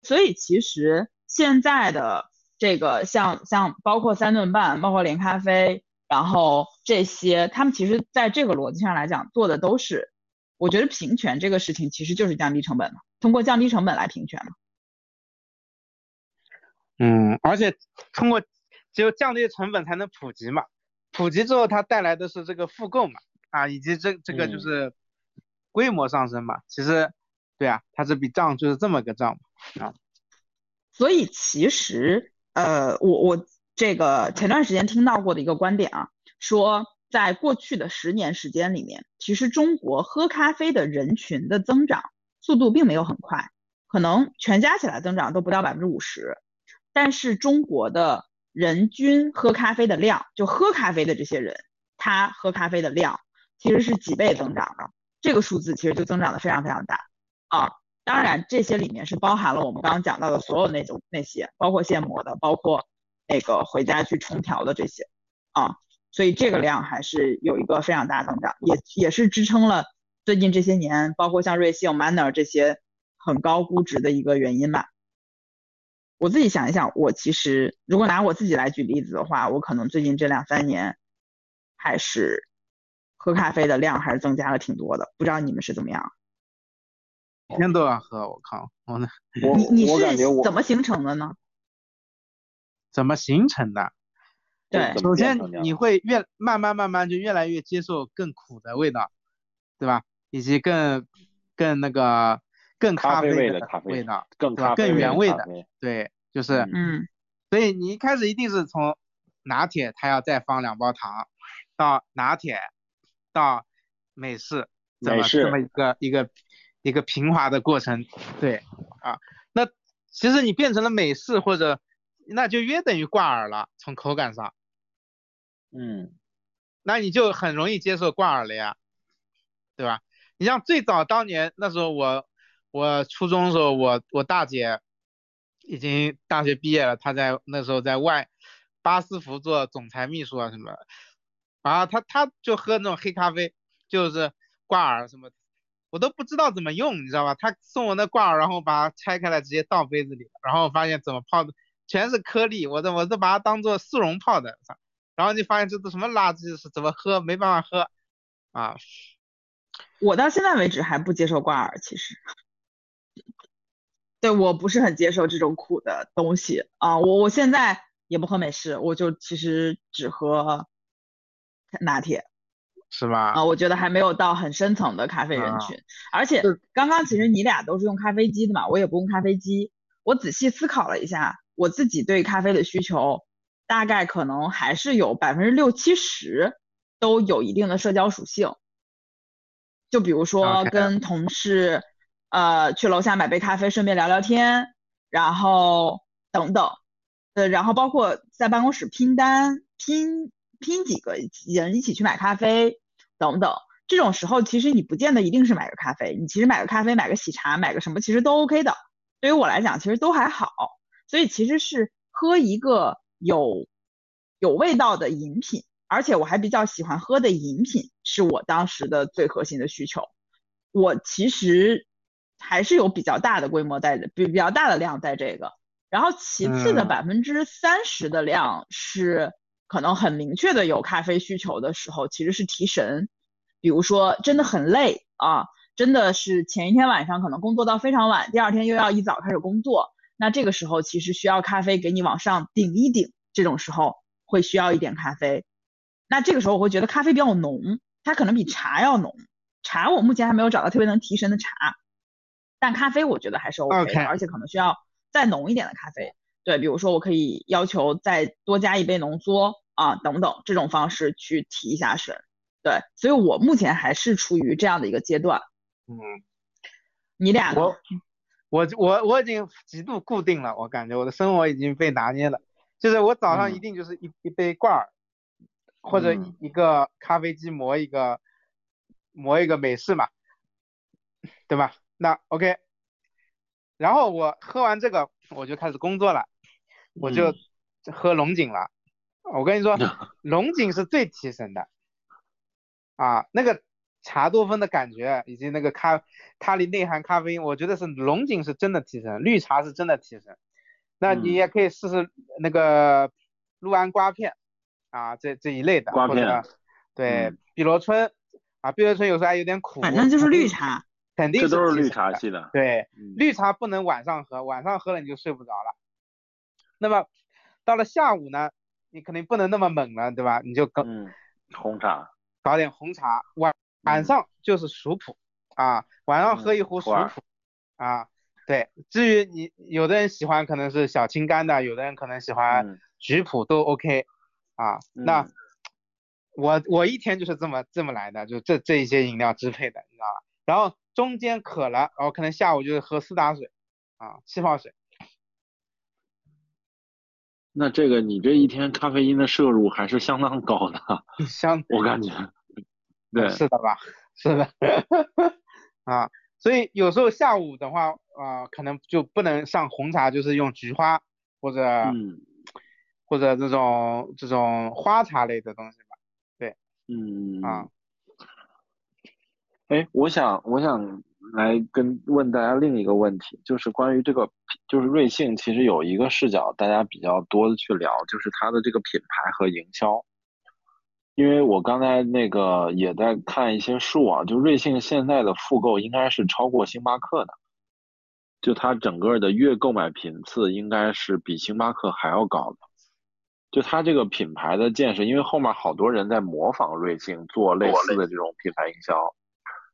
所以其实现在的这个像像包括三顿半，包括连咖啡，然后这些，他们其实在这个逻辑上来讲做的都是，我觉得平权这个事情其实就是降低成本嘛，通过降低成本来平权嘛。嗯，而且通过只有降低成本才能普及嘛，普及之后它带来的是这个复购嘛，啊，以及这这个就是。规模上升嘛，其实，对啊，它这笔账就是这么个账嘛啊。所以其实，呃，我我这个前段时间听到过的一个观点啊，说在过去的十年时间里面，其实中国喝咖啡的人群的增长速度并没有很快，可能全加起来增长都不到百分之五十，但是中国的人均喝咖啡的量，就喝咖啡的这些人，他喝咖啡的量其实是几倍增长的。这个数字其实就增长的非常非常大啊，当然这些里面是包含了我们刚刚讲到的所有那种那些，包括现磨的，包括那个回家去冲调的这些啊，所以这个量还是有一个非常大增长，也也是支撑了最近这些年，包括像瑞幸、Manner 这些很高估值的一个原因吧。我自己想一想，我其实如果拿我自己来举例子的话，我可能最近这两三年还是。喝咖啡的量还是增加了挺多的，不知道你们是怎么样？天都要喝，我靠！我呢？你你是怎么形成的呢？怎么形成的？对，首先你会越慢慢慢慢就越来越接受更苦的味道，对吧？以及更更那个更咖啡味的咖啡味道，更更原味的，对，就是嗯。所以你一开始一定是从拿铁，它要再放两包糖，到拿铁。到美式，这么这么一个一个一个平滑的过程，对啊，那其实你变成了美式或者那就约等于挂耳了，从口感上，嗯，那你就很容易接受挂耳了呀，对吧？你像最早当年那时候我我初中的时候，我我大姐已经大学毕业了，她在那时候在外巴斯福做总裁秘书啊什么，然后她她就喝那种黑咖啡，就是挂耳什么，我都不知道怎么用，你知道吧？她送我那挂耳，然后把它拆开来直接倒杯子里，然后发现怎么泡的全是颗粒，我都我都把它当做速溶泡的，然后就发现这都什么垃圾，是怎么喝没办法喝啊。我到现在为止还不接受挂耳，其实，对我不是很接受这种苦的东西啊。我我现在也不喝美式，我就其实只喝拿铁，是吧？啊，我觉得还没有到很深层的咖啡人群。而且刚刚其实你俩都是用咖啡机的嘛，我也不用咖啡机。我仔细思考了一下，我自己对咖啡的需求，大概可能还是有百分之六七十都有一定的社交属性。就比如说跟同事，呃，去楼下买杯咖啡，顺便聊聊天，然后等等，呃，然后包括在办公室拼单，拼拼几个人一起去买咖啡，等等，这种时候其实你不见得一定是买个咖啡，你其实买个咖啡，买个喜茶，买个什么其实都 OK 的。对于我来讲，其实都还好，所以其实是喝一个有有味道的饮品。而且我还比较喜欢喝的饮品，是我当时的最核心的需求。我其实还是有比较大的规模在的，比比较大的量在这个。然后其次的百分之三十的量是可能很明确的有咖啡需求的时候，其实是提神。比如说真的很累啊，真的是前一天晚上可能工作到非常晚，第二天又要一早开始工作，那这个时候其实需要咖啡给你往上顶一顶，这种时候会需要一点咖啡。那这个时候我会觉得咖啡比较浓，它可能比茶要浓。茶我目前还没有找到特别能提神的茶，但咖啡我觉得还是 OK 的，而且可能需要再浓一点的咖啡。对，比如说我可以要求再多加一杯浓缩啊等等这种方式去提一下神。对，所以我目前还是处于这样的一个阶段。嗯，你俩我我我我已经极度固定了，我感觉我的生活已经被拿捏了，就是我早上一定就是一一杯挂耳。或者一个咖啡机磨一个磨一个美式嘛，对吧？那 OK，然后我喝完这个我就开始工作了，我就喝龙井了。我跟你说，龙井是最提神的啊，那个茶多酚的感觉以及那个咖它里内含咖啡因，我觉得是龙井是真的提神，绿茶是真的提神。那你也可以试试那个六安瓜片。啊，这这一类的，或者对碧螺春啊，碧螺春有时候还有点苦，反正就是绿茶，肯定这都是绿茶系的。对，绿茶不能晚上喝，晚上喝了你就睡不着了。那么到了下午呢，你肯定不能那么猛了，对吧？你就搞红茶，搞点红茶，晚晚上就是熟普啊，晚上喝一壶熟普啊。对，至于你有的人喜欢可能是小青柑的，有的人可能喜欢橘普都 OK。啊，那我我一天就是这么这么来的，就这这一些饮料支配的，你知道吧？然后中间渴了，然后可能下午就是喝苏打水，啊，气泡水。那这个你这一天咖啡因的摄入还是相当高的，相我感觉，对，是的吧？是的，啊，所以有时候下午的话，啊，可能就不能上红茶，就是用菊花或者。或者这种这种花茶类的东西吧，对，嗯啊，哎，我想我想来跟问大家另一个问题，就是关于这个，就是瑞幸其实有一个视角，大家比较多的去聊，就是它的这个品牌和营销，因为我刚才那个也在看一些数啊，就瑞幸现在的复购应该是超过星巴克的，就它整个的月购买频次应该是比星巴克还要高的。就它这个品牌的建设，因为后面好多人在模仿瑞幸做类似的这种品牌营销，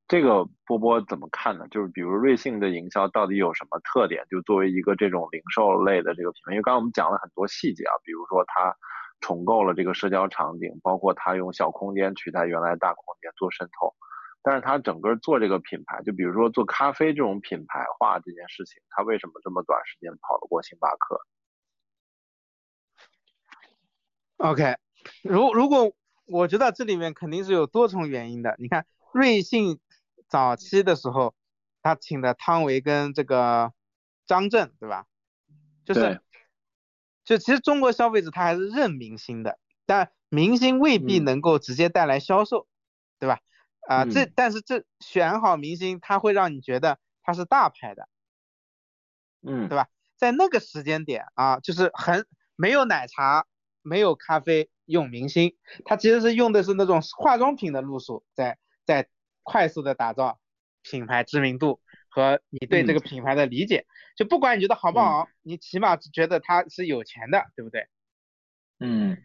这个波波怎么看呢？就是比如瑞幸的营销到底有什么特点？就作为一个这种零售类的这个品牌，因为刚刚我们讲了很多细节啊，比如说它重构了这个社交场景，包括它用小空间取代原来大空间做渗透，但是他整个做这个品牌，就比如说做咖啡这种品牌化这件事情，他为什么这么短时间跑得过星巴克？OK，如如果我觉得这里面肯定是有多重原因的。你看瑞幸早期的时候，他请的汤唯跟这个张震，对吧？就是，就其实中国消费者他还是认明星的，但明星未必能够直接带来销售，对吧？啊，这但是这选好明星，他会让你觉得他是大牌的，嗯，对吧？在那个时间点啊，就是很没有奶茶，没有咖啡，用明星，他其实是用的是那种化妆品的路数，在在快速的打造品牌知名度和你对这个品牌的理解，就不管你觉得好不好，你起码觉得他是有钱的，对不对？嗯，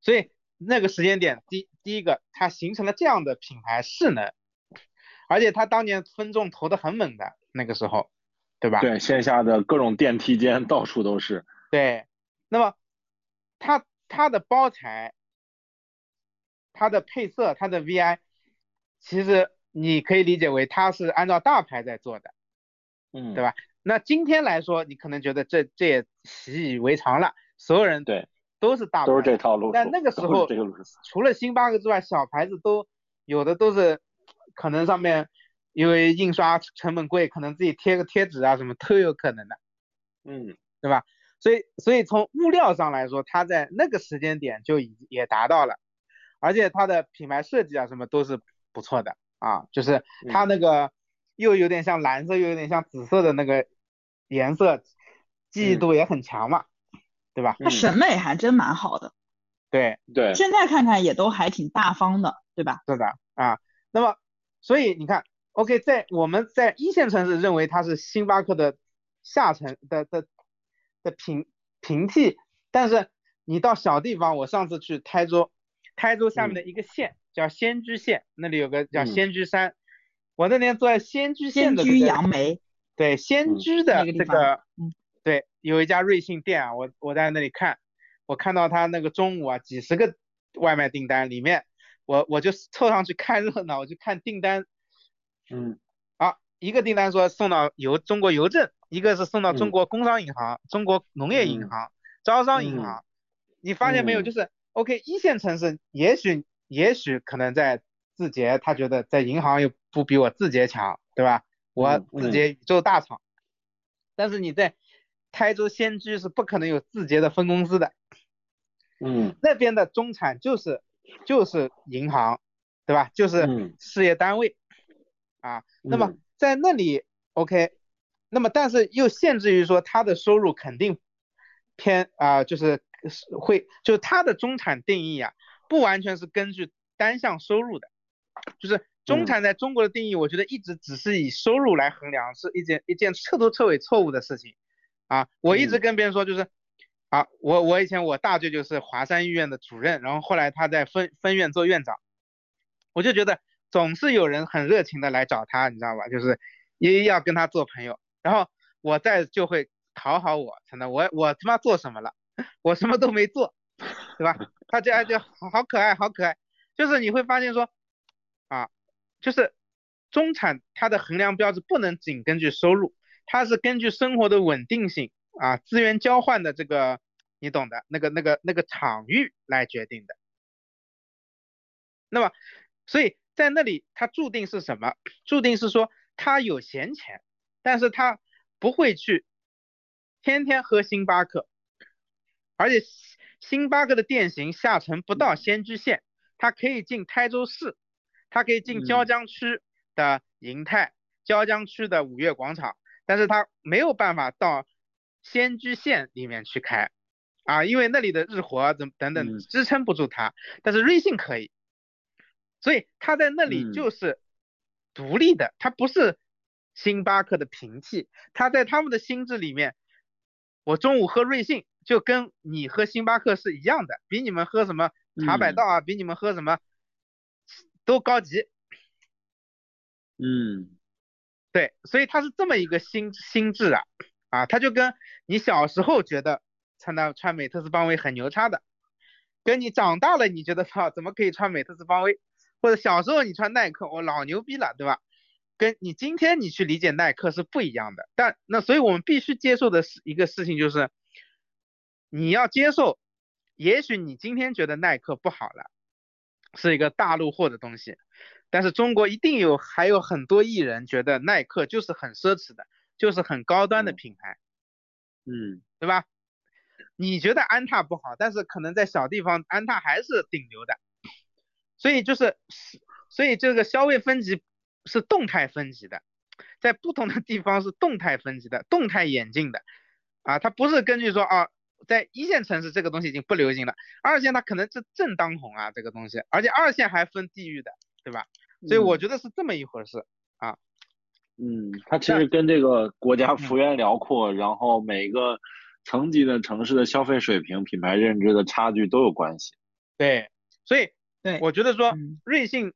所以。那个时间点，第第一个，它形成了这样的品牌势能，而且它当年分众投的很猛的那个时候，对吧？对，线下的各种电梯间到处都是。对，那么它它的包材、它的配色、它的 VI，其实你可以理解为它是按照大牌在做的，嗯，对吧？那今天来说，你可能觉得这这也习以为常了，所有人对。都是大，都是这套路。但那个时候，除了星巴克之外，小牌子都有的都是，可能上面因为印刷成本贵，可能自己贴个贴纸啊什么都有可能的。嗯，对吧？所以，所以从物料上来说，它在那个时间点就已也达到了，而且它的品牌设计啊什么都是不错的啊，就是它那个又有点像蓝色，又有点像紫色的那个颜色，记忆度也很强嘛。对吧？他审美还真蛮好的，对对。现在看看也都还挺大方的，对吧？是的啊。那么，所以你看，OK，在我们在一线城市认为它是星巴克的下层的的的平平替，但是你到小地方，我上次去台州，台州下面的一个县叫仙居县，那里有个叫仙居山，我那天坐在仙居县的仙居杨梅，对仙居的这个。对，有一家瑞幸店啊，我我在那里看，我看到他那个中午啊，几十个外卖订单里面，我我就凑上去看热闹，我就看订单，嗯，啊，一个订单说送到邮中国邮政，一个是送到中国工商银行、中国农业银行、招商银行，你发现没有？就是 OK 一线城市，也许也许可能在字节，他觉得在银行又不比我字节强，对吧？我字节宇宙大厂，但是你在台州仙居是不可能有字节的分公司的，嗯，那边的中产就是就是银行，对吧？就是事业单位，啊，那么在那里 OK，那么但是又限制于说他的收入肯定偏啊，就是会就他的中产定义啊，不完全是根据单项收入的，就是中产在中国的定义，我觉得一直只是以收入来衡量，是一件一件彻头彻尾错误的事情。啊，我一直跟别人说，就是，啊，我我以前我大舅舅是华山医院的主任，然后后来他在分分院做院长，我就觉得总是有人很热情的来找他，你知道吧？就是也要跟他做朋友，然后我再就会讨好我，真的，我我他妈做什么了？我什么都没做，对吧？他这样就好可爱，好可爱，就是你会发现说，啊，就是中产他的衡量标志不能仅根据收入。它是根据生活的稳定性啊，资源交换的这个，你懂的，那个那个那个场域来决定的。那么，所以在那里，它注定是什么？注定是说他有闲钱，但是他不会去天天喝星巴克，而且星巴克的店型下沉不到仙居县，它可以进台州市，它可以进椒江区的银泰，椒江区的五月广场。但是它没有办法到仙居县里面去开啊，因为那里的日活怎等等支撑不住它。但是瑞幸可以，所以它在那里就是独立的，它不是星巴克的平替。它在他们的心智里面，我中午喝瑞幸就跟你喝星巴克是一样的，比你们喝什么茶百道啊，比你们喝什么都高级。嗯。对，所以他是这么一个心心智啊，啊，他就跟你小时候觉得穿的穿美特斯邦威很牛叉的，跟你长大了你觉得 操怎么可以穿美特斯邦威，或者小时候你穿耐克，我老牛逼了，对吧？跟你今天你去理解耐克是不一样的。但那所以我们必须接受的是一个事情就是，你要接受，也许你今天觉得耐克不好了，是一个大陆货的东西，但是中国一定有还有很多艺人觉得耐克就是很奢侈的，就是很高端的品牌，嗯。对吧？你觉得安踏不好，但是可能在小地方安踏还是顶流的，所以就是，所以这个消费分级是动态分级的，在不同的地方是动态分级的，动态演进的，啊，它不是根据说啊，在一线城市这个东西已经不流行了，二线它可能是正当红啊这个东西，而且二线还分地域的，对吧？所以我觉得是这么一回事啊。嗯，它其实跟这个国家幅员辽阔，然后每个层级的城市的消费水平、品牌认知的差距都有关系。对，所以对，我觉得说嗯瑞幸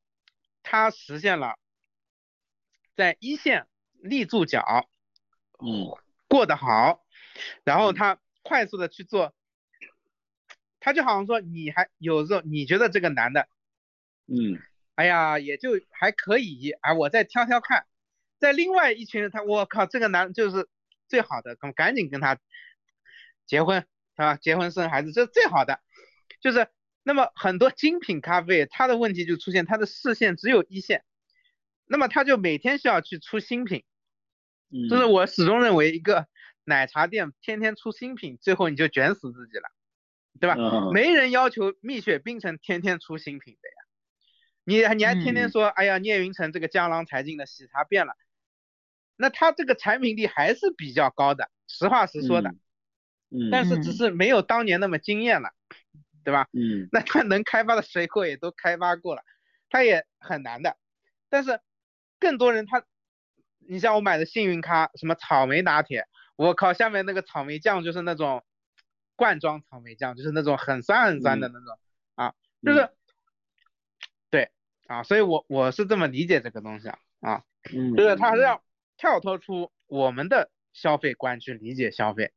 它实现了在一线立住脚，嗯过得好，然后嗯他快速的去做，他就好像说你还有时候你觉得这个男的，嗯。哎呀也就还可以，啊我再挑挑看，在另外一群人他我靠这个男就是最好的，赶赶紧跟他结婚啊，结婚生孩子这是最好的，就是那么很多精品咖啡它的问题就出现，它的视线只有一线，那么他就每天需要去出新品。嗯，这是我始终认为一个奶茶店天天出新品，最后你就卷死自己了，对吧？嗯没人要求蜜雪冰城天天出新品的呀，你你还天天嗯说，哎呀，聂云成这个江郎才尽的喜茶变了，那他这个产品力还是比较高的，实话实说的，嗯，但是只是没有当年那么惊艳了，对吧？嗯 那他能开发的水果也都开发过了，他也很难的。但是更多人他，你像我买的幸运咖，什么草莓拿铁，我靠，下面那个草莓酱就是那种罐装草莓酱，就是那种很酸很酸的那种、啊，就是、对啊，所以我我是这么理解这个东西啊啊，嗯，就是它是要跳脱出我们的消费观去理解消费。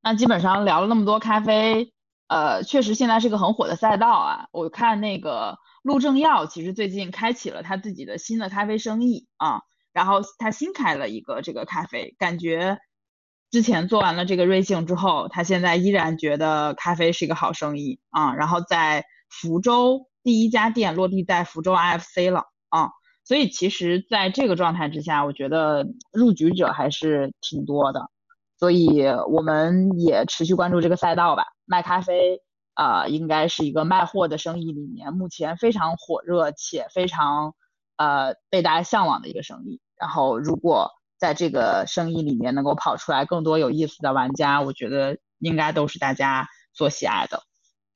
那基本上聊了那么多咖啡，呃，确实现在是个很火的赛道啊。我看那个陆正耀其实最近开启了他自己的新的咖啡生意啊，然后他新开了一个这个咖啡，感觉之前做完了这个瑞幸之后，他现在依然觉得咖啡是一个好生意啊。然后在福州第一家店落地在福州 IFC 了啊，所以其实在这个状态之下，我觉得入局者还是挺多的。所以我们也持续关注这个赛道吧。卖咖啡，呃，应该是一个卖货的生意里面目前非常火热且非常呃被大家向往的一个生意。然后，如果在这个生意里面能够跑出来更多有意思的玩家，我觉得应该都是大家所喜爱的。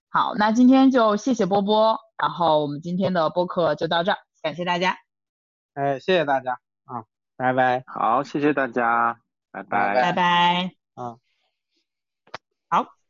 好，那今天就谢谢波波，然后我们今天的播客就到这儿，感谢大家。哎，谢谢大家啊，拜拜。好，谢谢大家，拜拜拜拜。啊。